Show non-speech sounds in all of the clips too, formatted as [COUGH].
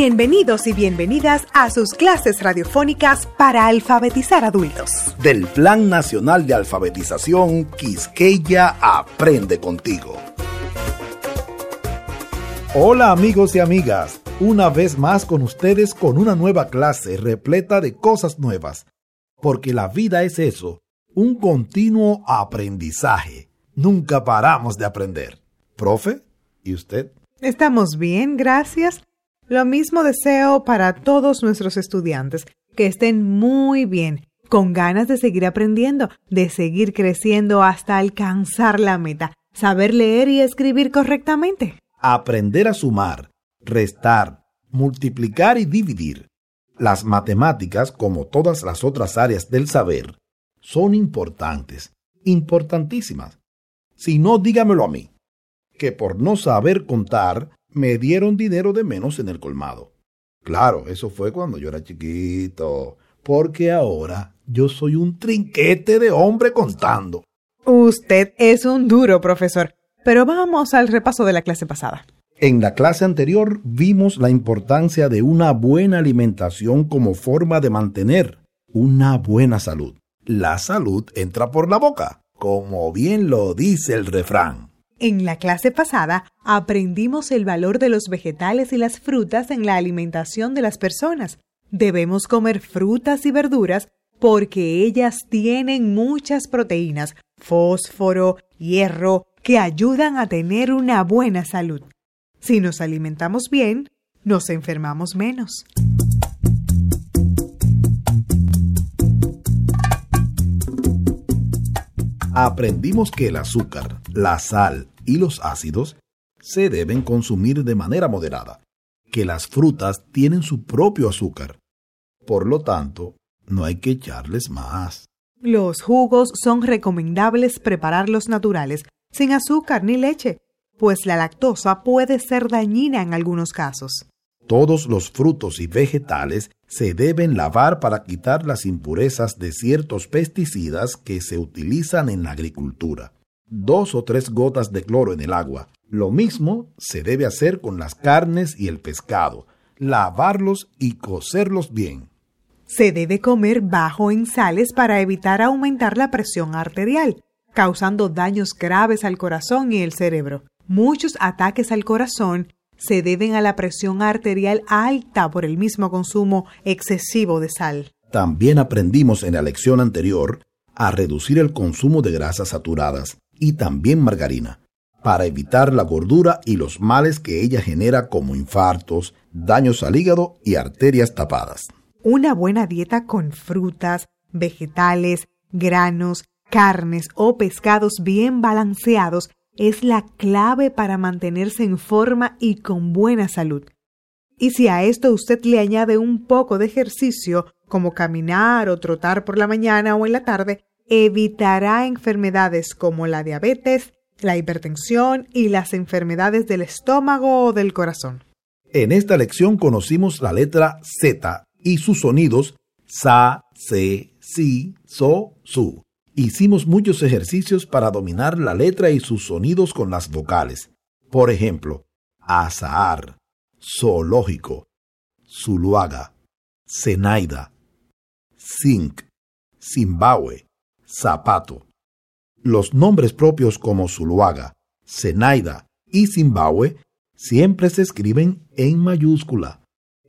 Bienvenidos y bienvenidas a sus clases radiofónicas para alfabetizar adultos. Del Plan Nacional de Alfabetización Quisqueya Aprende contigo. Hola amigos y amigas, una vez más con ustedes con una nueva clase repleta de cosas nuevas, porque la vida es eso, un continuo aprendizaje. Nunca paramos de aprender. Profe, ¿y usted? Estamos bien, gracias. Lo mismo deseo para todos nuestros estudiantes, que estén muy bien, con ganas de seguir aprendiendo, de seguir creciendo hasta alcanzar la meta, saber leer y escribir correctamente. Aprender a sumar, restar, multiplicar y dividir. Las matemáticas, como todas las otras áreas del saber, son importantes, importantísimas. Si no, dígamelo a mí, que por no saber contar, me dieron dinero de menos en el colmado. Claro, eso fue cuando yo era chiquito, porque ahora yo soy un trinquete de hombre contando. Usted es un duro profesor, pero vamos al repaso de la clase pasada. En la clase anterior vimos la importancia de una buena alimentación como forma de mantener una buena salud. La salud entra por la boca, como bien lo dice el refrán. En la clase pasada aprendimos el valor de los vegetales y las frutas en la alimentación de las personas. Debemos comer frutas y verduras porque ellas tienen muchas proteínas, fósforo, hierro, que ayudan a tener una buena salud. Si nos alimentamos bien, nos enfermamos menos. Aprendimos que el azúcar, la sal y los ácidos se deben consumir de manera moderada, que las frutas tienen su propio azúcar. Por lo tanto, no hay que echarles más. Los jugos son recomendables prepararlos naturales, sin azúcar ni leche, pues la lactosa puede ser dañina en algunos casos. Todos los frutos y vegetales se deben lavar para quitar las impurezas de ciertos pesticidas que se utilizan en la agricultura. Dos o tres gotas de cloro en el agua. Lo mismo se debe hacer con las carnes y el pescado. Lavarlos y cocerlos bien. Se debe comer bajo en sales para evitar aumentar la presión arterial, causando daños graves al corazón y el cerebro. Muchos ataques al corazón se deben a la presión arterial alta por el mismo consumo excesivo de sal. También aprendimos en la lección anterior a reducir el consumo de grasas saturadas y también margarina, para evitar la gordura y los males que ella genera como infartos, daños al hígado y arterias tapadas. Una buena dieta con frutas, vegetales, granos, carnes o pescados bien balanceados es la clave para mantenerse en forma y con buena salud. Y si a esto usted le añade un poco de ejercicio, como caminar o trotar por la mañana o en la tarde, evitará enfermedades como la diabetes, la hipertensión y las enfermedades del estómago o del corazón. En esta lección conocimos la letra Z y sus sonidos sa, se, si, so, su. Hicimos muchos ejercicios para dominar la letra y sus sonidos con las vocales. Por ejemplo, azahar, zoológico, zuluaga, zenaida, zinc, zimbabue, zapato. Los nombres propios como zuluaga, zenaida y zimbabue siempre se escriben en mayúscula.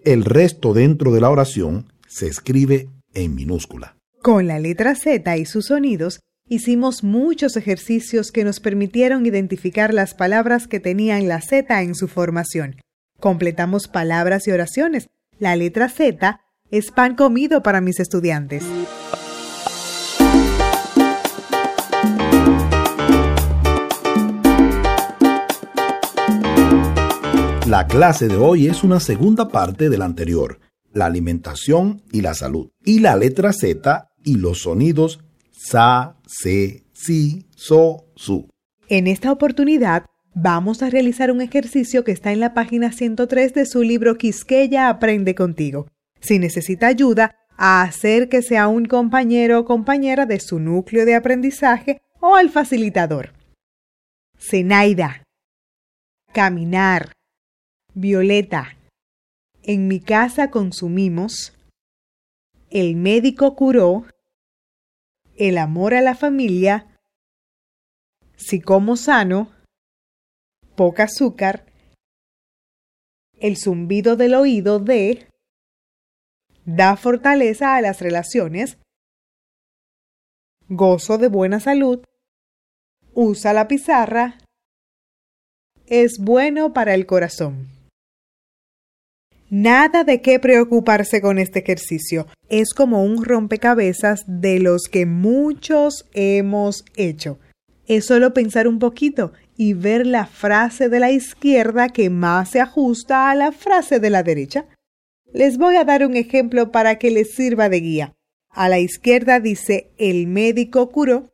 El resto dentro de la oración se escribe en minúscula. Con la letra Z y sus sonidos, hicimos muchos ejercicios que nos permitieron identificar las palabras que tenían la Z en su formación. Completamos palabras y oraciones. La letra Z es pan comido para mis estudiantes. La clase de hoy es una segunda parte de la anterior, la alimentación y la salud. Y la letra Z y los sonidos sa, se, si, so, su. En esta oportunidad vamos a realizar un ejercicio que está en la página 103 de su libro Quisqueya Aprende contigo. Si necesita ayuda, acérquese a un compañero o compañera de su núcleo de aprendizaje o al facilitador. Zenaida. Caminar. Violeta. En mi casa consumimos. El médico curó. El amor a la familia. Si como sano. Poca azúcar. El zumbido del oído de. Da fortaleza a las relaciones. Gozo de buena salud. Usa la pizarra. Es bueno para el corazón. Nada de qué preocuparse con este ejercicio. Es como un rompecabezas de los que muchos hemos hecho. Es solo pensar un poquito y ver la frase de la izquierda que más se ajusta a la frase de la derecha. Les voy a dar un ejemplo para que les sirva de guía. A la izquierda dice el médico curó.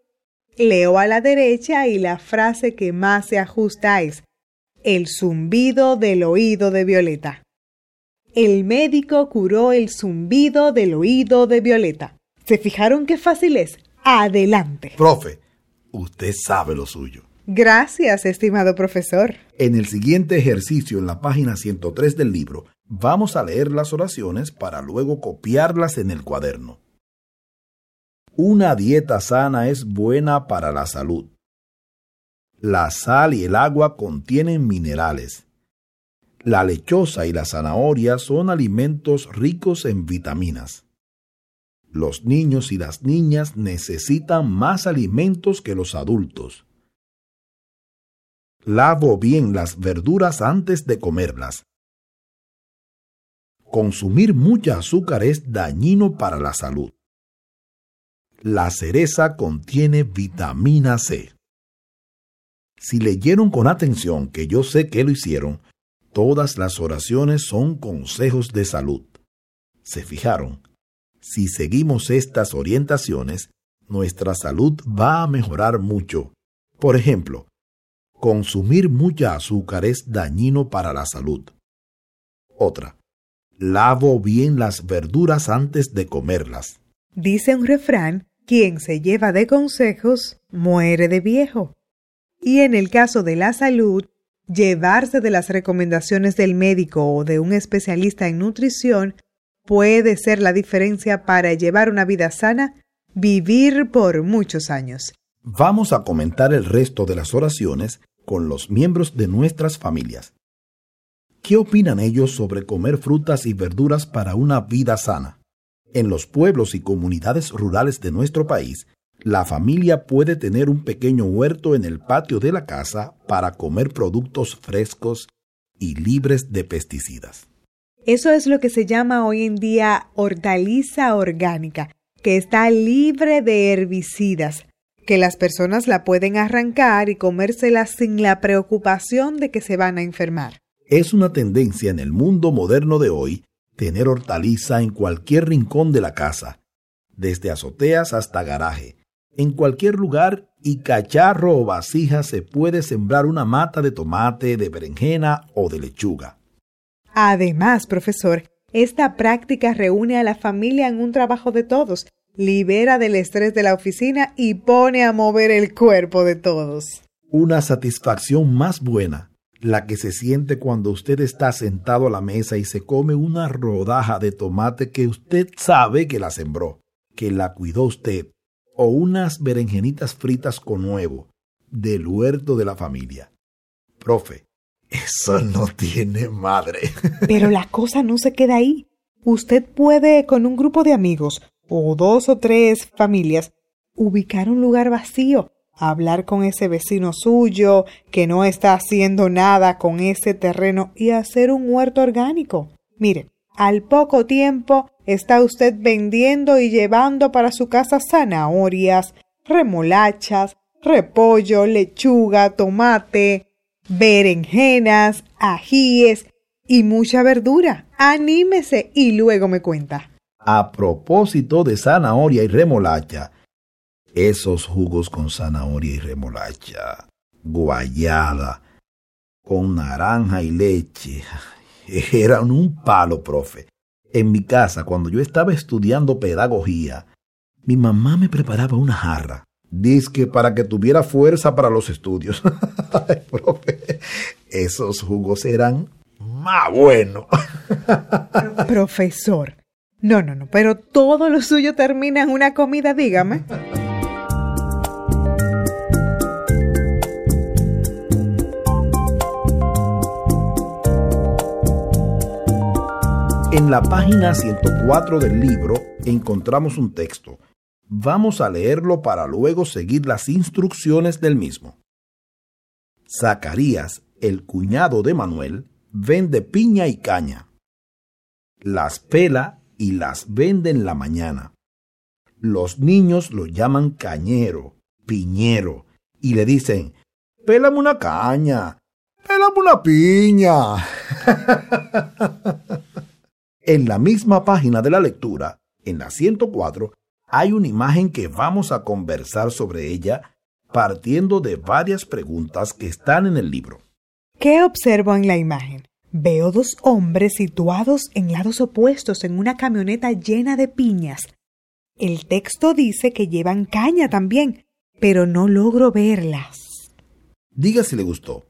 Leo a la derecha y la frase que más se ajusta es el zumbido del oído de Violeta. El médico curó el zumbido del oído de Violeta. ¿Se fijaron qué fácil es? Adelante. Profe, usted sabe lo suyo. Gracias, estimado profesor. En el siguiente ejercicio, en la página 103 del libro, vamos a leer las oraciones para luego copiarlas en el cuaderno. Una dieta sana es buena para la salud. La sal y el agua contienen minerales. La lechosa y la zanahoria son alimentos ricos en vitaminas. Los niños y las niñas necesitan más alimentos que los adultos. Lavo bien las verduras antes de comerlas. Consumir mucha azúcar es dañino para la salud. La cereza contiene vitamina C. Si leyeron con atención, que yo sé que lo hicieron, Todas las oraciones son consejos de salud. ¿Se fijaron? Si seguimos estas orientaciones, nuestra salud va a mejorar mucho. Por ejemplo, consumir mucha azúcar es dañino para la salud. Otra, lavo bien las verduras antes de comerlas. Dice un refrán, quien se lleva de consejos muere de viejo. Y en el caso de la salud, Llevarse de las recomendaciones del médico o de un especialista en nutrición puede ser la diferencia para llevar una vida sana, vivir por muchos años. Vamos a comentar el resto de las oraciones con los miembros de nuestras familias. ¿Qué opinan ellos sobre comer frutas y verduras para una vida sana? En los pueblos y comunidades rurales de nuestro país, la familia puede tener un pequeño huerto en el patio de la casa para comer productos frescos y libres de pesticidas. Eso es lo que se llama hoy en día hortaliza orgánica, que está libre de herbicidas, que las personas la pueden arrancar y comérsela sin la preocupación de que se van a enfermar. Es una tendencia en el mundo moderno de hoy tener hortaliza en cualquier rincón de la casa, desde azoteas hasta garaje, en cualquier lugar y cacharro o vasija se puede sembrar una mata de tomate, de berenjena o de lechuga. Además, profesor, esta práctica reúne a la familia en un trabajo de todos, libera del estrés de la oficina y pone a mover el cuerpo de todos. Una satisfacción más buena, la que se siente cuando usted está sentado a la mesa y se come una rodaja de tomate que usted sabe que la sembró, que la cuidó usted, o unas berenjenitas fritas con huevo del huerto de la familia. Profe, eso no tiene madre. [LAUGHS] Pero la cosa no se queda ahí. Usted puede, con un grupo de amigos o dos o tres familias, ubicar un lugar vacío, hablar con ese vecino suyo que no está haciendo nada con ese terreno y hacer un huerto orgánico. Mire, al poco tiempo está usted vendiendo y llevando para su casa zanahorias, remolachas, repollo, lechuga, tomate, berenjenas, ajíes y mucha verdura. Anímese y luego me cuenta. A propósito de zanahoria y remolacha, esos jugos con zanahoria y remolacha, guayada, con naranja y leche, [LAUGHS] eran un palo, profe. En mi casa, cuando yo estaba estudiando pedagogía, mi mamá me preparaba una jarra. Dice para que tuviera fuerza para los estudios. [LAUGHS] profe, esos jugos eran más bueno. [LAUGHS] Profesor. No, no, no, pero todo lo suyo termina en una comida, dígame. En la página 104 del libro encontramos un texto. Vamos a leerlo para luego seguir las instrucciones del mismo. Zacarías, el cuñado de Manuel, vende piña y caña. Las pela y las vende en la mañana. Los niños lo llaman cañero, piñero, y le dicen, pélame una caña, pélame una piña. [LAUGHS] En la misma página de la lectura, en la 104, hay una imagen que vamos a conversar sobre ella partiendo de varias preguntas que están en el libro. ¿Qué observo en la imagen? Veo dos hombres situados en lados opuestos en una camioneta llena de piñas. El texto dice que llevan caña también, pero no logro verlas. Diga si le gustó.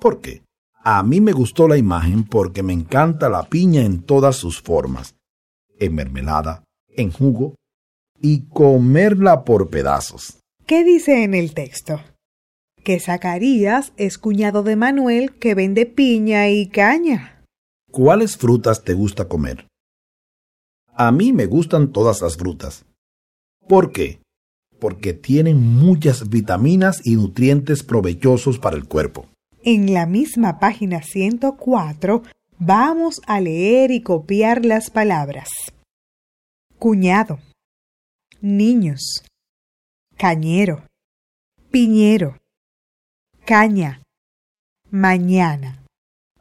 ¿Por qué? A mí me gustó la imagen porque me encanta la piña en todas sus formas, en mermelada, en jugo y comerla por pedazos. ¿Qué dice en el texto? Que Zacarías es cuñado de Manuel que vende piña y caña. ¿Cuáles frutas te gusta comer? A mí me gustan todas las frutas. ¿Por qué? Porque tienen muchas vitaminas y nutrientes provechosos para el cuerpo. En la misma página 104 vamos a leer y copiar las palabras. Cuñado, niños, cañero, piñero, caña, mañana.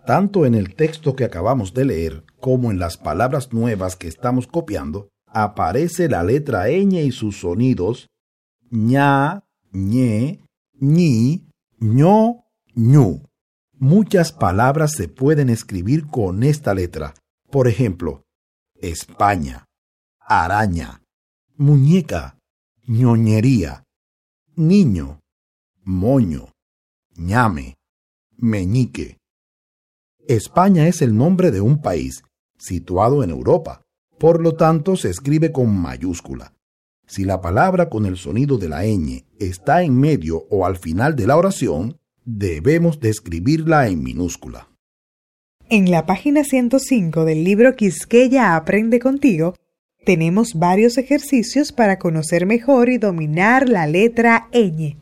Tanto en el texto que acabamos de leer como en las palabras nuevas que estamos copiando, aparece la letra ñ y sus sonidos ña, ñe, ñi, ño, ñu. Muchas palabras se pueden escribir con esta letra. Por ejemplo, España, araña, muñeca, ñoñería, niño, moño, ñame, meñique. España es el nombre de un país situado en Europa, por lo tanto se escribe con mayúscula. Si la palabra con el sonido de la ñ está en medio o al final de la oración, debemos de escribirla en minúscula. En la página 105 del libro Quisqueya Aprende contigo, tenemos varios ejercicios para conocer mejor y dominar la letra ñ.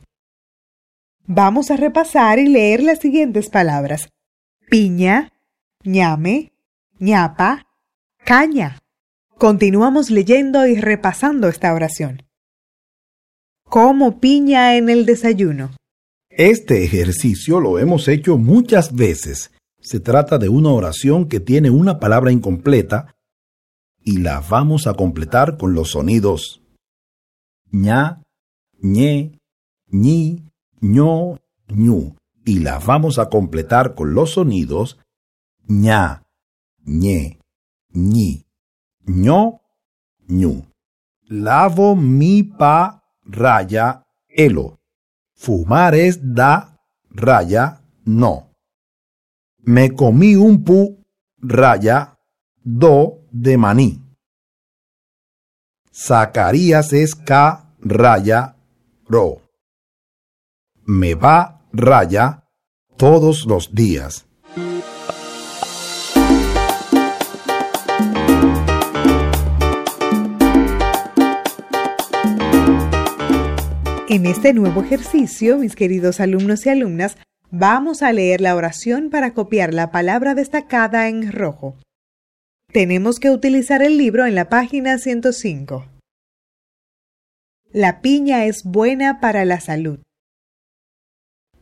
Vamos a repasar y leer las siguientes palabras. Piña, ñame, ñapa, caña. Continuamos leyendo y repasando esta oración. Como piña en el desayuno. Este ejercicio lo hemos hecho muchas veces. Se trata de una oración que tiene una palabra incompleta y la vamos a completar con los sonidos ña, ñe, ñi, ño, ñu. Y la vamos a completar con los sonidos ña, ñe, ñi, ño, ñu. Lavo mi pa raya elo. Fumar es da, raya, no. Me comí un pu, raya, do de maní. Zacarías es ca, raya, ro. Me va, raya, todos los días. En este nuevo ejercicio, mis queridos alumnos y alumnas, vamos a leer la oración para copiar la palabra destacada en rojo. Tenemos que utilizar el libro en la página 105. La piña es buena para la salud.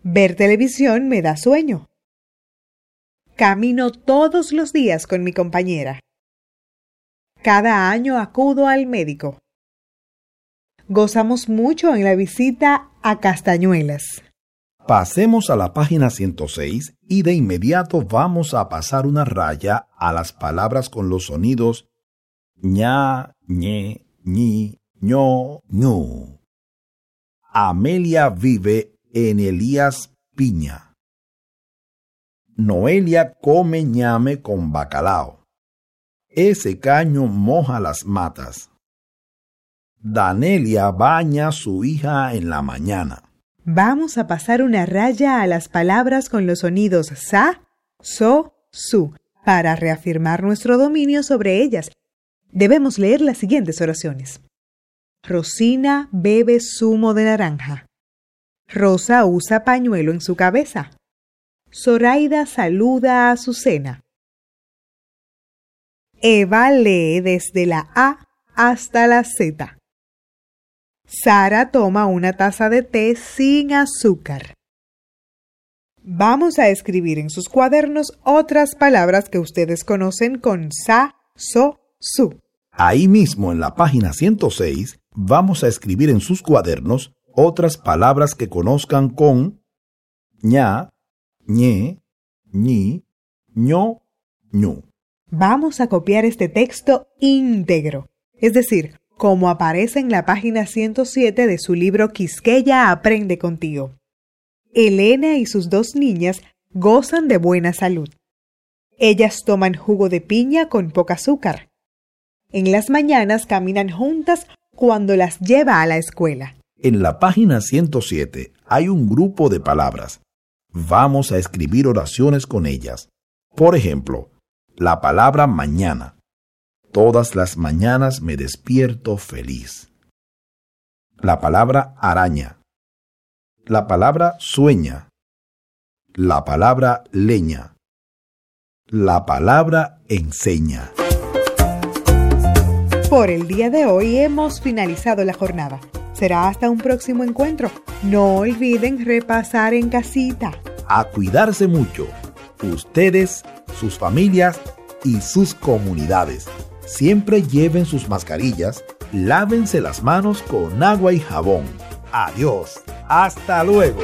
Ver televisión me da sueño. Camino todos los días con mi compañera. Cada año acudo al médico gozamos mucho en la visita a Castañuelas. Pasemos a la página 106 y de inmediato vamos a pasar una raya a las palabras con los sonidos ña, ñe, ñi, ño, ñu. Amelia vive en Elías Piña. Noelia come ñame con bacalao. Ese caño moja las matas. Danelia baña a su hija en la mañana. Vamos a pasar una raya a las palabras con los sonidos sa, so, su, para reafirmar nuestro dominio sobre ellas. Debemos leer las siguientes oraciones. Rosina bebe zumo de naranja. Rosa usa pañuelo en su cabeza. Zoraida saluda a Azucena. Eva lee desde la A hasta la Z. Sara toma una taza de té sin azúcar. Vamos a escribir en sus cuadernos otras palabras que ustedes conocen con sa, so, su. Ahí mismo en la página 106 vamos a escribir en sus cuadernos otras palabras que conozcan con ña, ñe, ñi, ño, ñu. Vamos a copiar este texto íntegro, es decir, como aparece en la página 107 de su libro Quisqueya aprende contigo. Elena y sus dos niñas gozan de buena salud. Ellas toman jugo de piña con poca azúcar. En las mañanas caminan juntas cuando las lleva a la escuela. En la página 107 hay un grupo de palabras. Vamos a escribir oraciones con ellas. Por ejemplo, la palabra mañana. Todas las mañanas me despierto feliz. La palabra araña. La palabra sueña. La palabra leña. La palabra enseña. Por el día de hoy hemos finalizado la jornada. Será hasta un próximo encuentro. No olviden repasar en casita. A cuidarse mucho. Ustedes, sus familias y sus comunidades. Siempre lleven sus mascarillas, lávense las manos con agua y jabón. Adiós, hasta luego.